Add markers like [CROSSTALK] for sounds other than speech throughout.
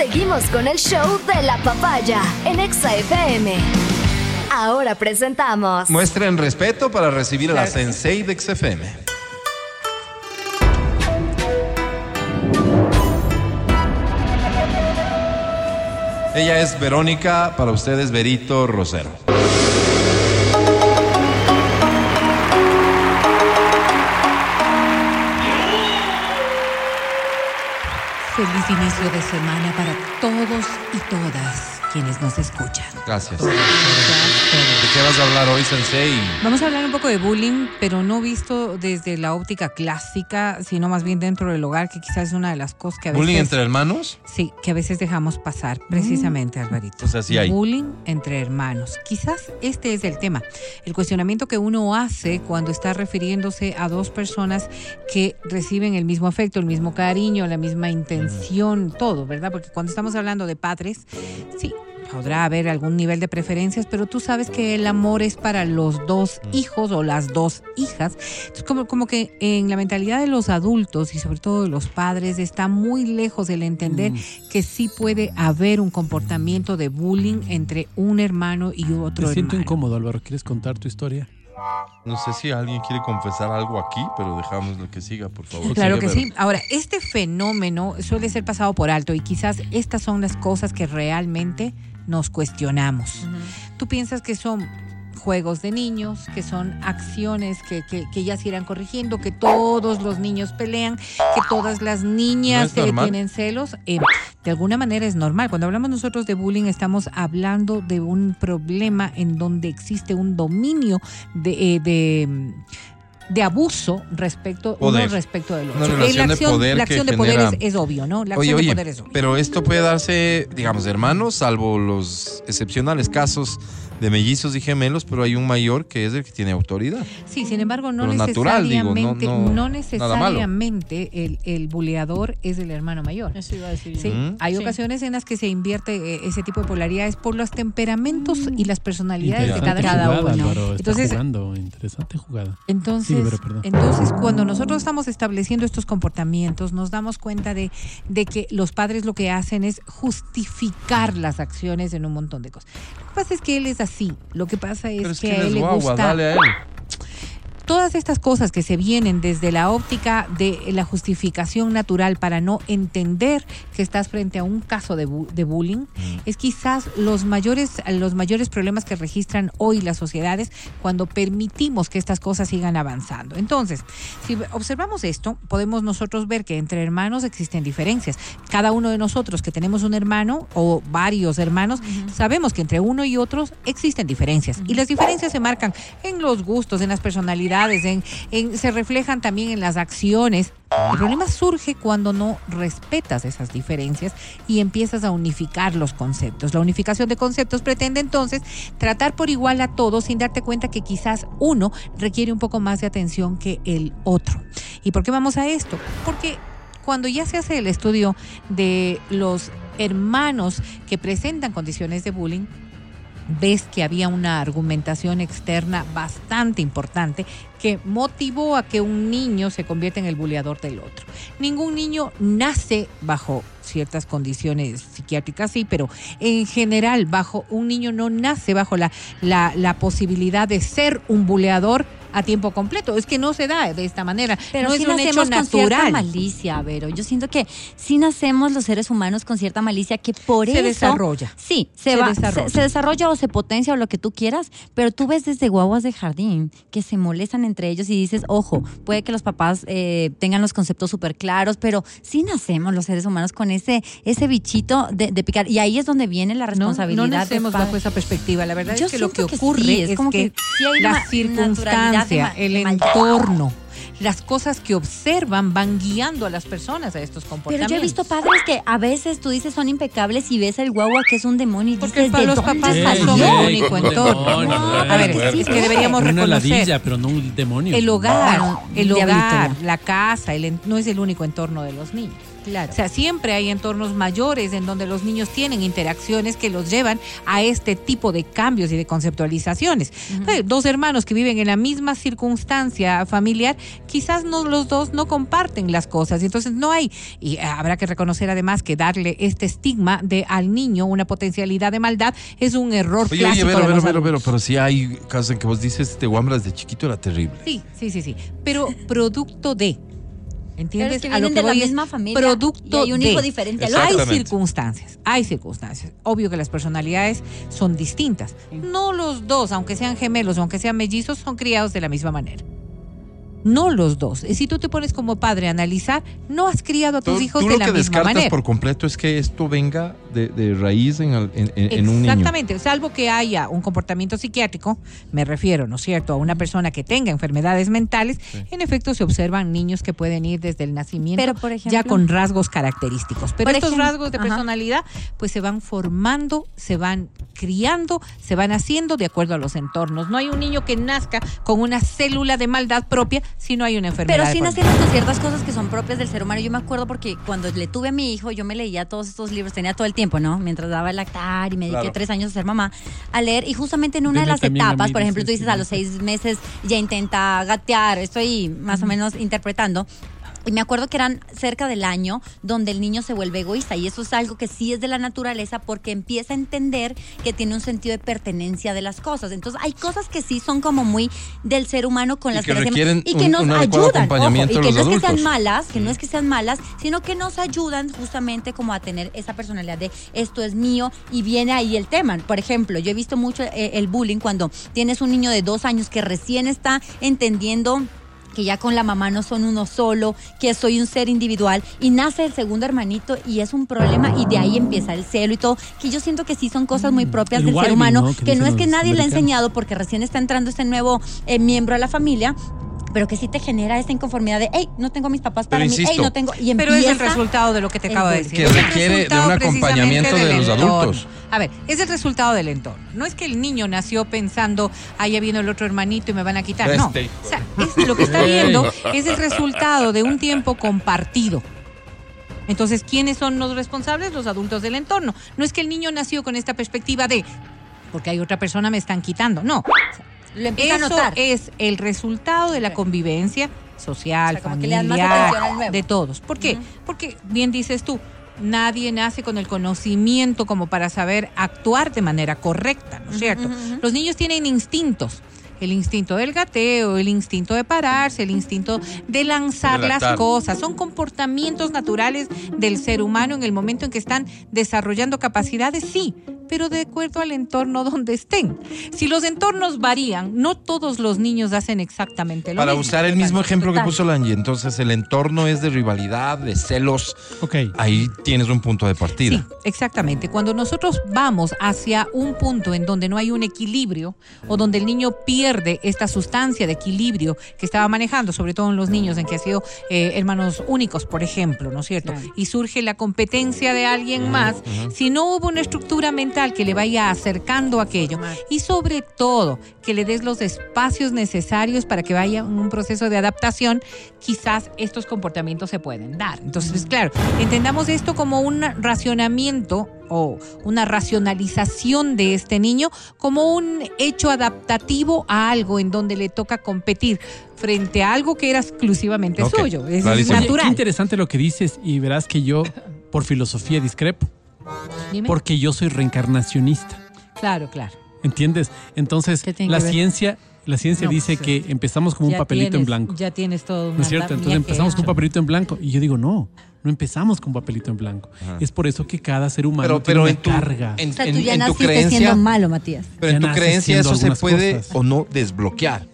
Seguimos con el show de la papaya en Exa FM. Ahora presentamos. Muestren respeto para recibir a la Sensei de XFM. Ella es Verónica, para ustedes Berito Rosero. Feliz inicio de semana para todos y todas quienes nos escuchan. Gracias. ¿De qué vas a hablar hoy, Sensei? Vamos a hablar un poco de bullying, pero no visto desde la óptica clásica, sino más bien dentro del hogar, que quizás es una de las cosas que a veces... ¿Bullying entre hermanos? Sí, que a veces dejamos pasar, precisamente, Alvarito. O sea, sí hay. Bullying entre hermanos. Quizás este es el tema. El cuestionamiento que uno hace cuando está refiriéndose a dos personas que reciben el mismo afecto, el mismo cariño, la misma intención, todo, ¿verdad? Porque cuando estamos hablando de padres, sí, podrá haber algún nivel de preferencias, pero tú sabes que el amor es para los dos hijos o las dos hijas. Entonces, como, como que en la mentalidad de los adultos y sobre todo de los padres está muy lejos el entender que sí puede haber un comportamiento de bullying entre un hermano y otro Me siento hermano. incómodo, Álvaro. ¿Quieres contar tu historia? No sé si alguien quiere confesar algo aquí, pero dejamos lo que siga, por favor. Claro que sí. Ahora, este fenómeno suele ser pasado por alto y quizás estas son las cosas que realmente nos cuestionamos. Tú piensas que son juegos de niños, que son acciones que, que, que ya se irán corrigiendo, que todos los niños pelean, que todas las ¿No niñas eh, normal? tienen celos. Eh, de alguna manera es normal. Cuando hablamos nosotros de bullying estamos hablando de un problema en donde existe un dominio de... eh, de de abuso respecto Poder. uno respecto del otro. Una relación la de acción, poder la que acción de poder es, es obvio, ¿no? La acción oye, de poder es obvio. pero esto puede darse, digamos, de hermanos, salvo los excepcionales casos de mellizos y gemelos, pero hay un mayor que es el que tiene autoridad. Sí, sin embargo, no Pero natural, digo, no- necesariamente, no- necesariamente el, el buleador es el hermano mayor. Eso iba a decir. Sí, Mm. hay Sí. ocasiones en las que se invierte eh, ese tipo de polaridades por los temperamentos y las personalidades de cada, cada jugada, uno. Álvaro. Está Entonces, jugando. Interesante jugada. Entonces, Entonces, cuando nosotros estamos estableciendo estos comportamientos, nos damos cuenta de, de que los padres lo que hacen es justificar las acciones en un montón de cosas. Lo que pasa es que él es así. Lo que pasa es, Pero es que, que a él él es le guagua, gusta dale a él. Todas estas cosas que se vienen desde la óptica de la justificación natural para no entender que estás frente a un caso de, bu- de bullying, es quizás los mayores, los mayores problemas que registran hoy las sociedades cuando permitimos que estas cosas sigan avanzando. Entonces, si observamos esto, podemos nosotros ver que entre hermanos existen diferencias. Cada uno de nosotros que tenemos un hermano o varios hermanos, sabemos que entre uno y otros existen diferencias. Y las diferencias se marcan en los gustos, en las personalidades, se reflejan también en las acciones. El problema surge cuando no respetas esas diferencias y empiezas a unificar los conceptos. La unificación de conceptos pretende entonces tratar por igual a todos sin darte cuenta que quizás uno requiere un poco más de atención que el otro. ¿Y por qué vamos a esto? Porque cuando ya se hace el estudio de los hermanos que presentan condiciones de bullying, ves que había una argumentación externa bastante importante que motivó a que un niño se convierta en el buleador del otro. Ningún niño nace bajo ciertas condiciones psiquiátricas, sí, pero en general, bajo un niño no nace bajo la, la, la posibilidad de ser un buleador a tiempo completo. Es que no se da de esta manera. Pero no sí es un hecho con natural. malicia, Vero. Yo siento que sí nacemos los seres humanos con cierta malicia que por Se eso... desarrolla. Sí, se, Se va- desarrolla. se- se desarrolla o se potencia o lo que tú quieras, pero tú ves desde guaguas de jardín que se molestan entre ellos y dices, ojo, puede que los papás eh, tengan los conceptos súper claros, pero sí nacemos los seres humanos con ese, ese bichito de, de picar. Y ahí es donde viene la No, responsabilidad. no de nacemos bajo esa perspectiva. La verdad Yo es que lo que que ocurre sí, es, es como que, que sí hay la una circunstancia, el entorno, las cosas que observan van guiando a las personas a estos Pero comportamientos. yo he visto padres que a veces tú dices son impecables y ves el guagua que es un demonio y Porque dices, para ¿de los dónde papás no salió? son el único un entorno. demonio, a ver, es que deberíamos Una reconocer. ladilla, pero no un demonio. El hogar, el hogar, la casa, el en- no es el único entorno de los niños. Claro. O sea, siempre hay entornos mayores en donde los niños tienen interacciones que los llevan a este tipo de cambios y de conceptualizaciones. Eh, Dos hermanos que viven en la misma circunstancia familiar, quizás no los dos no comparten las cosas. Y entonces no hay, y habrá que reconocer además que darle este estigma de al niño una potencialidad de maldad es un error Oye, clásico oye, pero, pero, pero, pero, pero si hay casos en que vos dices, este Wambras de chiquito era terrible. Sí, sí, sí, sí. Pero producto de. ¿Entiendes? Pero es que A lo vienen de la es misma familia Producto y hay un de. hijo diferente al Hay otro. Exactamente. circunstancias, hay circunstancias. Obvio que las personalidades son distintas. No los dos, aunque sean gemelos o aunque sean mellizos, son criados de la misma manera. No los dos. Y si tú te pones como padre a analizar, no has criado a tus Tú, hijos tú de lo la que misma descartas manera. por completo es que esto venga de, de raíz en, al- en- en- en un niño. Exactamente, salvo que haya un comportamiento psiquiátrico, me refiero, ¿no es cierto?, a una persona que tenga enfermedades mentales, en efecto se observan niños que pueden ir desde el nacimiento Pero, por ejemplo- ya con rasgos característicos. Pero estos ejemplo, rasgos de ajá. personalidad pues se van formando, se van criando, se van haciendo de acuerdo a los entornos. No hay un niño que nazca con una célula de maldad propia si no hay una enfermedad. Pero sí nacieron con ciertas cosas que son propias del ser humano. Yo me acuerdo porque cuando le tuve a mi hijo, yo me leía todos estos libros, tenía todo el tiempo, ¿no? Mientras daba el lactar y me dediqué Claro. tres años a ser mamá, a leer. Y justamente en una de las etapas, por ejemplo, tú dices a los seis meses ya intenta gatear, estoy más o menos interpretando. Y me acuerdo que eran cerca del año donde el niño se vuelve egoísta y eso es algo que sí es de la naturaleza porque empieza a entender que tiene un sentido de pertenencia de las cosas. Entonces hay cosas que sí son como muy del ser humano con Y las que nacemos requieren y que un- nos un ayudan. ojo, y que no es que sean adultos. malas, que no es que sean malas, sino que nos ayudan justamente como a tener esa personalidad de esto es mío y viene ahí el tema. Por ejemplo, yo he visto mucho eh, el bullying cuando tienes un niño de dos años que recién está entendiendo que ya con la mamá no son uno solo, que soy un ser individual y nace el segundo hermanito y es un problema y de ahí empieza el celo y todo, que yo siento que sí son cosas muy propias el del ser humano, ¿no? Que no es que nadie le ha enseñado porque recién está entrando este nuevo eh, miembro a la familia. Pero que sí te genera esta inconformidad de, hey, no tengo mis papás para Pero mí, hey, insisto, no tengo. Y Pero es el empieza- resultado de lo que te acabo de decir. Que requiere de un acompañamiento de los entorno. adultos. A ver, es el resultado del entorno. No es que el niño nació pensando, ah, ya vino el otro hermanito y me van a quitar. No. Este O sea, es- lo que está [LAUGHS] viendo es el resultado de un tiempo compartido. Entonces, ¿quiénes son los responsables? Los adultos del entorno. No es que el niño nació con esta perspectiva de, porque hay otra persona me están quitando. No. Lo empieza a Eso notar. es el resultado de la convivencia social, O sea, familiar, de todos. ¿Por qué? Porque, bien dices tú, nadie nace con el conocimiento como para saber actuar de manera correcta, ¿no es cierto? Los niños tienen instintos. El instinto del gateo, el instinto de pararse, el instinto de lanzar las cosas. Son comportamientos naturales del ser humano en el momento en que están desarrollando capacidades, sí, pero de acuerdo al entorno [LAUGHS] donde estén. Si los entornos varían, no todos los niños hacen exactamente lo Para mismo. usar el mismo ejemplo que puso Lange, entonces el entorno es de rivalidad, de celos. Ok. Ahí tienes un punto de partida. Sí, exactamente. Cuando nosotros vamos hacia un punto en donde no hay un equilibrio o donde el niño pierde esta sustancia de equilibrio que estaba manejando, sobre todo en los niños en que ha sido eh, hermanos únicos, por ejemplo, ¿no es cierto? Claro. Y surge la competencia de alguien más, si no hubo una estructura mental que le vaya acercando aquello y sobre todo que le des los espacios necesarios para que vaya en un proceso de adaptación, quizás estos comportamientos se pueden dar. Entonces, claro, entendamos esto como un racionamiento o una racionalización de este niño como un hecho adaptativo a algo en donde le toca competir frente a algo que era exclusivamente suyo. Es clarísimo. Oye, qué natural. interesante lo que dices y verás que yo, por filosofía, discrepo. Dime. Porque yo soy reencarnacionista. Claro, claro. ¿Entiendes? Entonces, ¿Qué tiene la ciencia, la ciencia No, dice pues, que empezamos como un papelito en blanco. Ya tienes todo. ¿No es cierto? Entonces empezamos con un papelito en blanco. Y yo digo, no, no empezamos con papelito en blanco. Es por eso que cada ser humano Pero, tiene pero una en tu, carga. en, O sea, en- tú ya en tu creencia, siendo malo, Matías. pero en Ya tu creencia eso se puede cosas. o no desbloquear.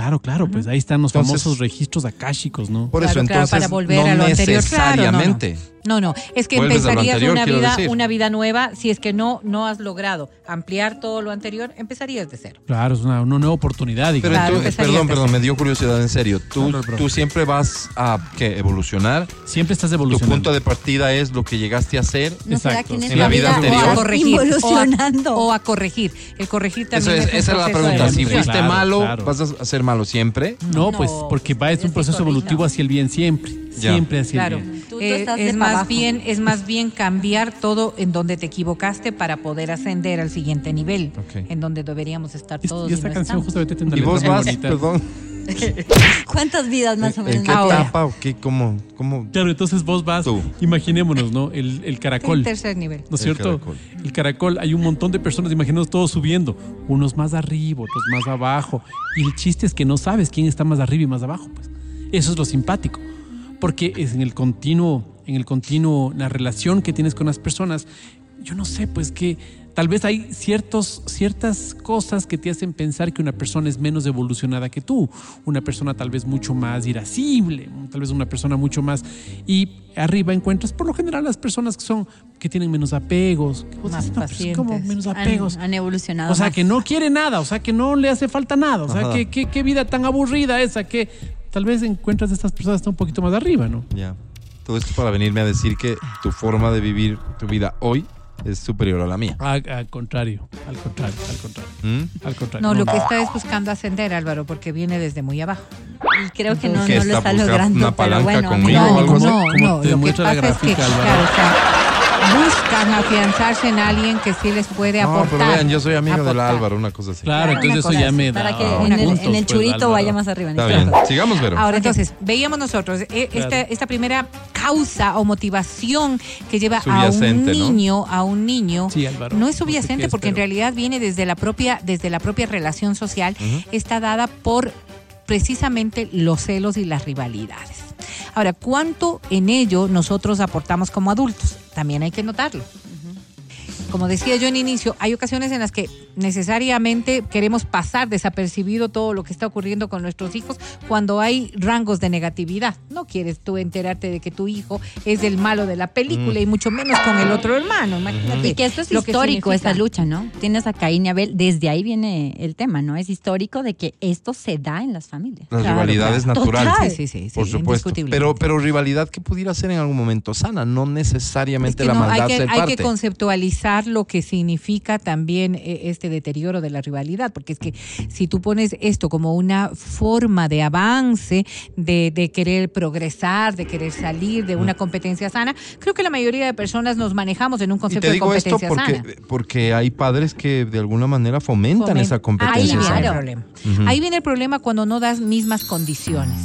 Claro, claro, pues ahí están los Entonces- famosos registros akáshicos, ¿no? Por eso claro, entonces para volver no a lo anterior, claro, no, no. necesariamente. No, no, es que empezarías anterior, una vida, decir. una vida nueva si es que no, no has logrado ampliar todo lo anterior, empezarías de cero. Claro, es una, una nueva oportunidad, Pero digamos. Perdón, perdón, me dio curiosidad en serio. Tú, No, no, bro. tú siempre vas a ¿qué? evolucionar. Siempre estás Tu evolucionando. punto de partida es lo que llegaste a hacer. ¿No será Exacto. que en la vida anterior. O a corregir. O a, o a corregir. El corregir Eso también es- esa es la pregunta. Si fuiste malo. ¿vas a ser malo siempre? No, No, pues porque va es un proceso evolutivo hacia el bien siempre. Ya. Siempre hacia Claro. el bien. Tú Eh, estás es más abajo. bien es más bien cambiar todo en donde te equivocaste para poder ascender al siguiente nivel, en donde deberíamos estar Y- todos. y esta no canción estamos. justamente Y vos vas, bonita. perdón. [LAUGHS] ¿Cuántas vidas más o ¿En, menos? en qué Ahora. etapa o qué? ¿Cómo? cómo? Claro, entonces vos vas, Tú. imaginémonos, ¿no? El, el El caracol. tercer nivel. ¿No es El cierto? caracol. El caracol, hay un montón de personas, imaginemos todos subiendo, unos más arriba, otros más abajo. Y el chiste es que no sabes quién está más arriba y más abajo, pues. Eso es lo simpático. Porque es en el continuo, en el continuo, la relación que tienes con las personas, yo no sé, pues que tal vez hay ciertos, ciertas cosas que te hacen pensar que una persona es menos evolucionada que tú, una persona tal vez mucho más irascible, tal vez una persona mucho más y arriba encuentras por lo general las personas que son que tienen menos apegos, que vos Más dices, "No, pero es como pacientes. menos apegos. han evolucionado O sea, más. que no quiere nada, o sea, que no le hace falta nada, o sea, Ajá. que, que- qué vida tan aburrida esa que tal vez encuentras de estas personas que están un poquito más arriba, ¿no? Ya. Todo esto para venirme a decir que tu forma de vivir tu vida hoy es superior a la mía. A- al contrario, al contrario, al contrario, ¿Mm? al contrario. No, lo que está es buscando ascender, Álvaro, porque viene desde muy abajo. Y creo que no, ¿Qué no lo está logrando. una pero palanca bueno, conmigo amigo, o algo así? no, no. te Lo que pasa es que, gráfica, Álvaro. claro, o sea, buscan afianzarse en alguien que sí les puede No, aportar. pero vean, yo soy amigo del aportar. Álvaro, una cosa así. Claro, entonces eso ya así, me da Para que en el, puntos, en el pues, churito vaya más arriba. Está Nicolás. bien. Sigamos, Vero. Ahora, entonces, veíamos nosotros eh, esta, Claro. esta primera causa o motivación que lleva a un Subyacente, ¿no? niño, a un niño, Sí, Álvaro. no es No sé subyacente porque en realidad viene desde la propia, desde la propia relación social, está dada por precisamente los celos y las rivalidades. Ahora, ¿cuánto en ello nosotros aportamos como adultos? También hay que notarlo. Como decía yo en inicio, hay ocasiones en las que necesariamente queremos pasar desapercibido todo lo que está ocurriendo con nuestros hijos cuando hay rangos de negatividad. No quieres tú enterarte de que tu hijo es el malo de la película y mucho menos con el otro hermano. Imagínate. Y que esto es lo histórico, esta lucha, ¿no? Tienes a Caín y Abel, desde ahí viene el tema, ¿no? Es histórico de que esto se da en las familias. Las Claro, rivalidades claro. naturales. Total. Sí, sí, sí, sí, Por supuesto. Pero, pero rivalidad que pudiera ser en algún momento sana, no Es necesariamente que la no, maldad hay que, ser hay parte. que conceptualizar lo que significa también eh, este deterioro de la rivalidad, porque es que si tú pones esto como una forma de avance, de, de querer progresar, de querer salir de una competencia sana, creo que la mayoría de personas nos manejamos en un y concepto de digo esto competencia porque, sana. porque hay padres que de alguna manera fomentan Fomen- esa Ahí competencia viene sana. el problema. Ahí viene el problema cuando no das mismas condiciones.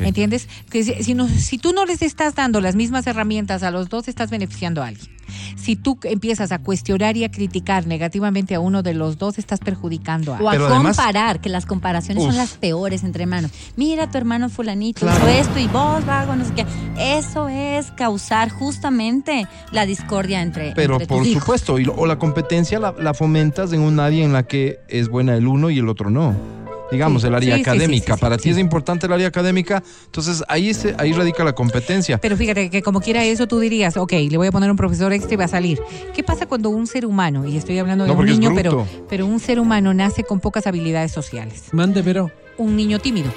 ¿Entiendes? Que si, si no- si tú no les estás dando las mismas herramientas a los dos, estás beneficiando a alguien. Si tú empiezas a cuestionar y a criticar negativamente a uno de los dos, estás perjudicando a O a Pero además- comparar, que las comparaciones Uf. son las peores entre hermanos. Mira, tu hermano fulanito Claro. hizo esto y vos, vago, no sé qué. Eso es causar justamente la discordia entre, Pero entre tus por hijos. supuesto, y lo- o la competencia la, la fomentas en un área en la que es buena el uno y el otro no. Digamos, Sí, el área sí, académica. sí, sí, Para ti sí. es importante el área académica, entonces ahí, se, ahí radica la competencia. Pero fíjate que como quiera eso, tú dirías, ok, le voy a poner un profesor extra y va a salir. ¿Qué pasa cuando un ser humano, y estoy hablando de No, un niño, pero, pero un ser humano nace con pocas habilidades sociales? Mande, Vero. Un niño tímido.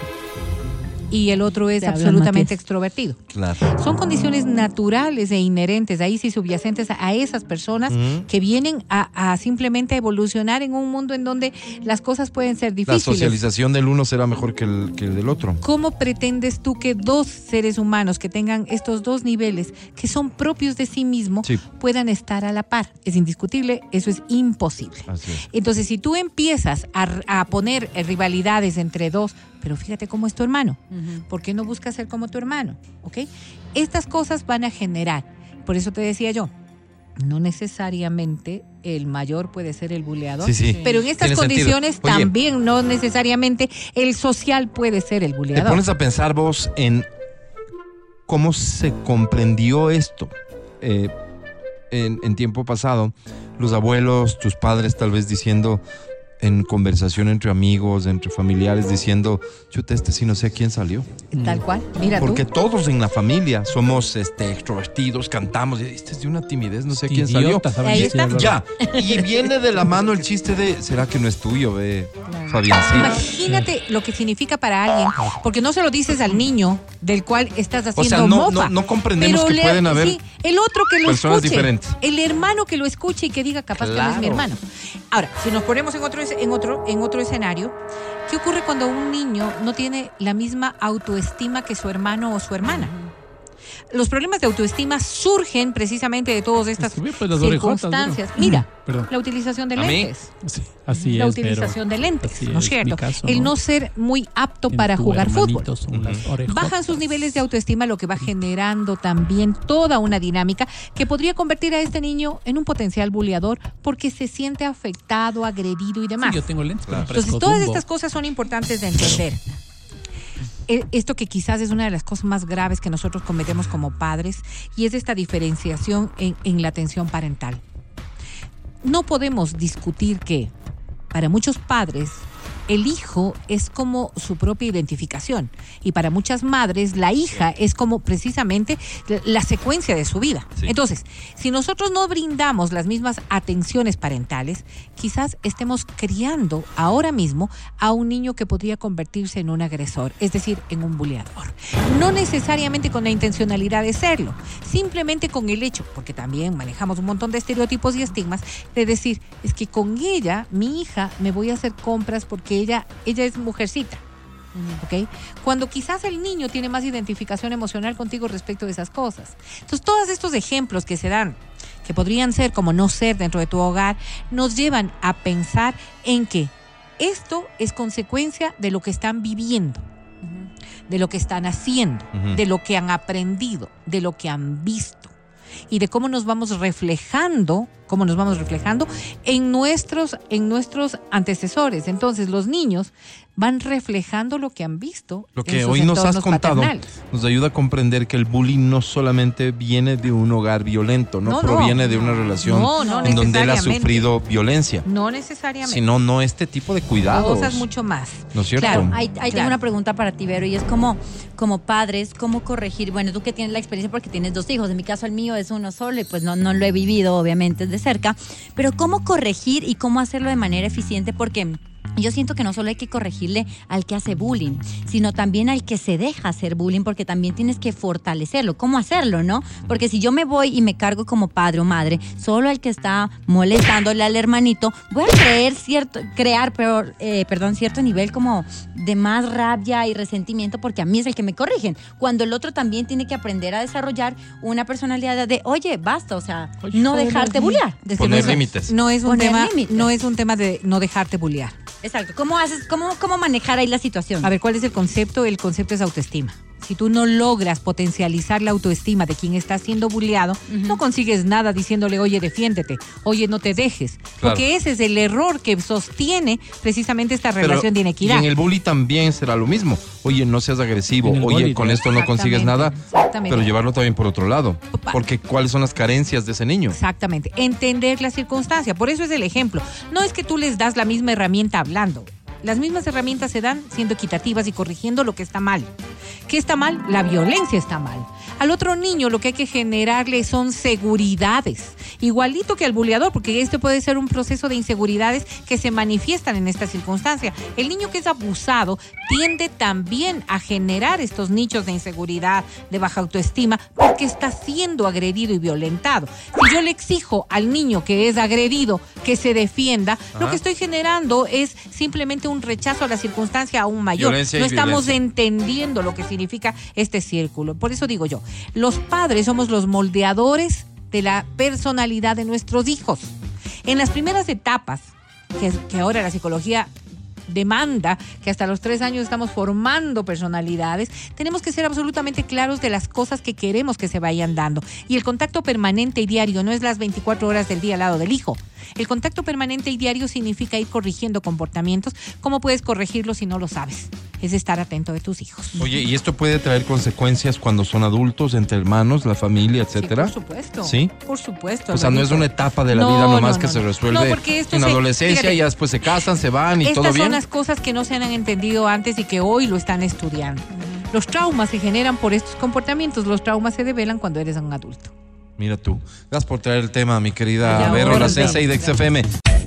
Y el otro es absolutamente extrovertido. Claro. Son condiciones naturales e inherentes, ahí sí subyacentes a esas personas que vienen a, a simplemente evolucionar en un mundo en donde las cosas pueden ser La difíciles. socialización del uno será mejor que el, que el del otro. ¿Cómo pretendes tú que dos seres humanos que tengan estos dos niveles, que son propios de sí mismo, Sí. puedan estar a la par? Es indiscutible, eso es imposible. Así es. Entonces, si tú empiezas a, a poner eh, rivalidades entre dos, pero fíjate cómo es tu hermano, ¿por qué no buscas ser como tu hermano? ¿Ok? Estas cosas van a generar, por eso te decía yo, no necesariamente el mayor puede ser el buleador. Sí, sí. Pero en estas condiciones Oye. también no necesariamente el social puede ser el Te buleador. pones a pensar vos en cómo se comprendió esto eh, en, en tiempo pasado. Los abuelos, tus padres tal vez diciendo en conversación entre amigos, entre familiares, diciendo, chuta, este sí no sé quién salió. Tal cual. Mira Porque tú. todos en la familia somos este, extrovertidos, cantamos, y este es de una timidez, no sé quién salió. Ahí está. Ya, y viene de la mano el chiste de, ¿será que no es tuyo, ve, Fabiancito? Imagínate lo que significa para alguien, porque no se lo dices al niño del cual estás O haciendo sea, no, mofa. no, no comprendemos que le- pueden haber sí, el otro que lo personas escuche, diferentes. el hermano que lo escuche y que diga capaz que no es mi hermano. Ahora, si nos ponemos en otro en otro en otro escenario, ¿qué ocurre cuando un niño no tiene la misma autoestima que su hermano o su hermana? Los problemas de autoestima surgen precisamente de todas estas pues, orejotas, circunstancias. Mira, Perdón. la utilización de lentes. Sí, así la es. utilización pero de lentes, así ¿no es cierto? caso, El ¿no? no ser muy apto para jugar fútbol. Bajan sus niveles de autoestima, lo que va generando también toda una dinámica que podría convertir a este niño en un potencial buleador porque se siente afectado, agredido y Sí, demás. yo tengo lentes, Claro. Entonces, todas estas cosas son importantes de entender. E- Esto que quizás es una de las cosas más graves que nosotros cometemos como padres y es esta diferenciación en, en la atención parental. No podemos discutir que para muchos padres el hijo es como su propia identificación y para muchas madres la hija es como precisamente la- secuencia de su vida. Sí. Entonces, si nosotros no brindamos las mismas atenciones parentales, quizás estemos criando ahora mismo a un niño que podría convertirse en un agresor, es decir, en un buleador. No necesariamente con la intencionalidad de serlo, simplemente con el hecho, porque también manejamos un montón de estereotipos y estigmas, de decir, es que con ella, mi hija, me voy a hacer compras porque ella, ella es mujercita. ¿ok? Cuando quizás el niño tiene más identificación emocional contigo respecto de esas cosas. Entonces, todos estos ejemplos que se dan, que podrían ser como no ser dentro de tu hogar, nos llevan a pensar en que esto es consecuencia de lo que están viviendo, de lo que están haciendo, de lo que han aprendido, de lo que han visto y de cómo nos vamos reflejando, cómo nos vamos reflejando en nuestros, en nuestros antecesores. Entonces los niños van reflejando lo que han visto. Lo en que sus hoy nos has contado paternales. nos ayuda a comprender que el bullying no solamente viene de un hogar violento, no, No, no. proviene de una relación No, no en donde él ha sufrido violencia, No necesariamente. sino no este tipo de cuidados. Cosas mucho más. ¿No es cierto? Claro, Ahí, ahí tengo una pregunta para ti, Vero, y es como, como padres, ¿cómo corregir? Bueno, tú que tienes la experiencia porque tienes dos hijos, en mi caso el mío es uno solo y pues no, no lo he vivido obviamente cerca, pero ¿cómo corregir y cómo hacerlo de manera eficiente? Porque yo siento que no solo hay que corregirle al que hace bullying, sino también al que se deja hacer bullying, porque también tienes que fortalecerlo. ¿Cómo hacerlo, no? Porque si yo me voy y me cargo como padre o madre, solo al que está molestándole al hermanito, voy a creer cierto, crear, peor, eh, perdón, cierto nivel como de más rabia y resentimiento, porque a mí es el que me corrigen. Cuando el otro también tiene que aprender a desarrollar una personalidad de, oye, basta, o sea, Oye, no dejarte bullear. Poner no es- límites. No es un Poner tema, límites. no es un tema de no dejarte bullear. Exacto. ¿Cómo haces, cómo, cómo manejar ahí la situación? A ver, ¿cuál es el concepto? El concepto es autoestima. Si tú no logras potencializar la autoestima de quien está siendo bulleado, no consigues nada diciéndole, oye, defiéndete, oye, no te dejes. Porque ese es el error que sostiene precisamente esta Pero- relación de Y inequidad. en el bully también será lo mismo. Oye, no seas agresivo. Oye, bully, con esto no consigues nada. Pero llevarlo también por otro lado. Porque cuáles son las carencias de ese niño. Exactamente, entender la circunstancia. Por eso es el ejemplo. No es que tú les das la misma herramienta hablando. Las mismas herramientas se dan siendo equitativas y corrigiendo lo que está mal. ¿Qué está mal? La violencia está mal. Al otro niño lo que hay que generarle son seguridades, igualito que al buleador, porque este puede ser un proceso de inseguridades que se manifiestan en esta circunstancia. El niño que es abusado tiende también a generar estos nichos de inseguridad, de baja autoestima, porque está siendo agredido y violentado. Si yo le exijo al niño que es agredido que se defienda, lo que estoy generando es simplemente un rechazo a la circunstancia aún mayor. Violencia no estamos violencia. entendiendo lo que significa este círculo. Por eso digo yo, los padres somos los moldeadores de la personalidad de nuestros hijos. En las primeras etapas, que, ahora la psicología demanda que hasta los tres años estamos formando personalidades, tenemos que ser absolutamente claros de las cosas que queremos que se vayan dando. Y el contacto permanente y diario no es las 24 horas del día al lado del hijo. El contacto permanente y diario significa ir corrigiendo comportamientos. ¿Cómo puedes corregirlos si no lo sabes? Es estar atento de tus hijos. Oye, ¿y esto puede traer consecuencias cuando son adultos, entre hermanos, la familia, etcétera? Sí, por supuesto. ¿Sí? Por supuesto. O sea, no es una etapa de la No, vida nomás no, que no, se resuelve No, porque esto en se- adolescencia fíjate, y ya después se casan, se van y Estas todo bien. son las cosas que no se han entendido antes y que hoy lo están estudiando. Los traumas se generan por estos comportamientos. Los traumas se develan cuando eres un adulto. Mira tú. Gracias por traer el tema, mi querida Vero, la volvemos. Sensei de XFM.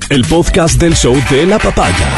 El podcast del show de la papaya.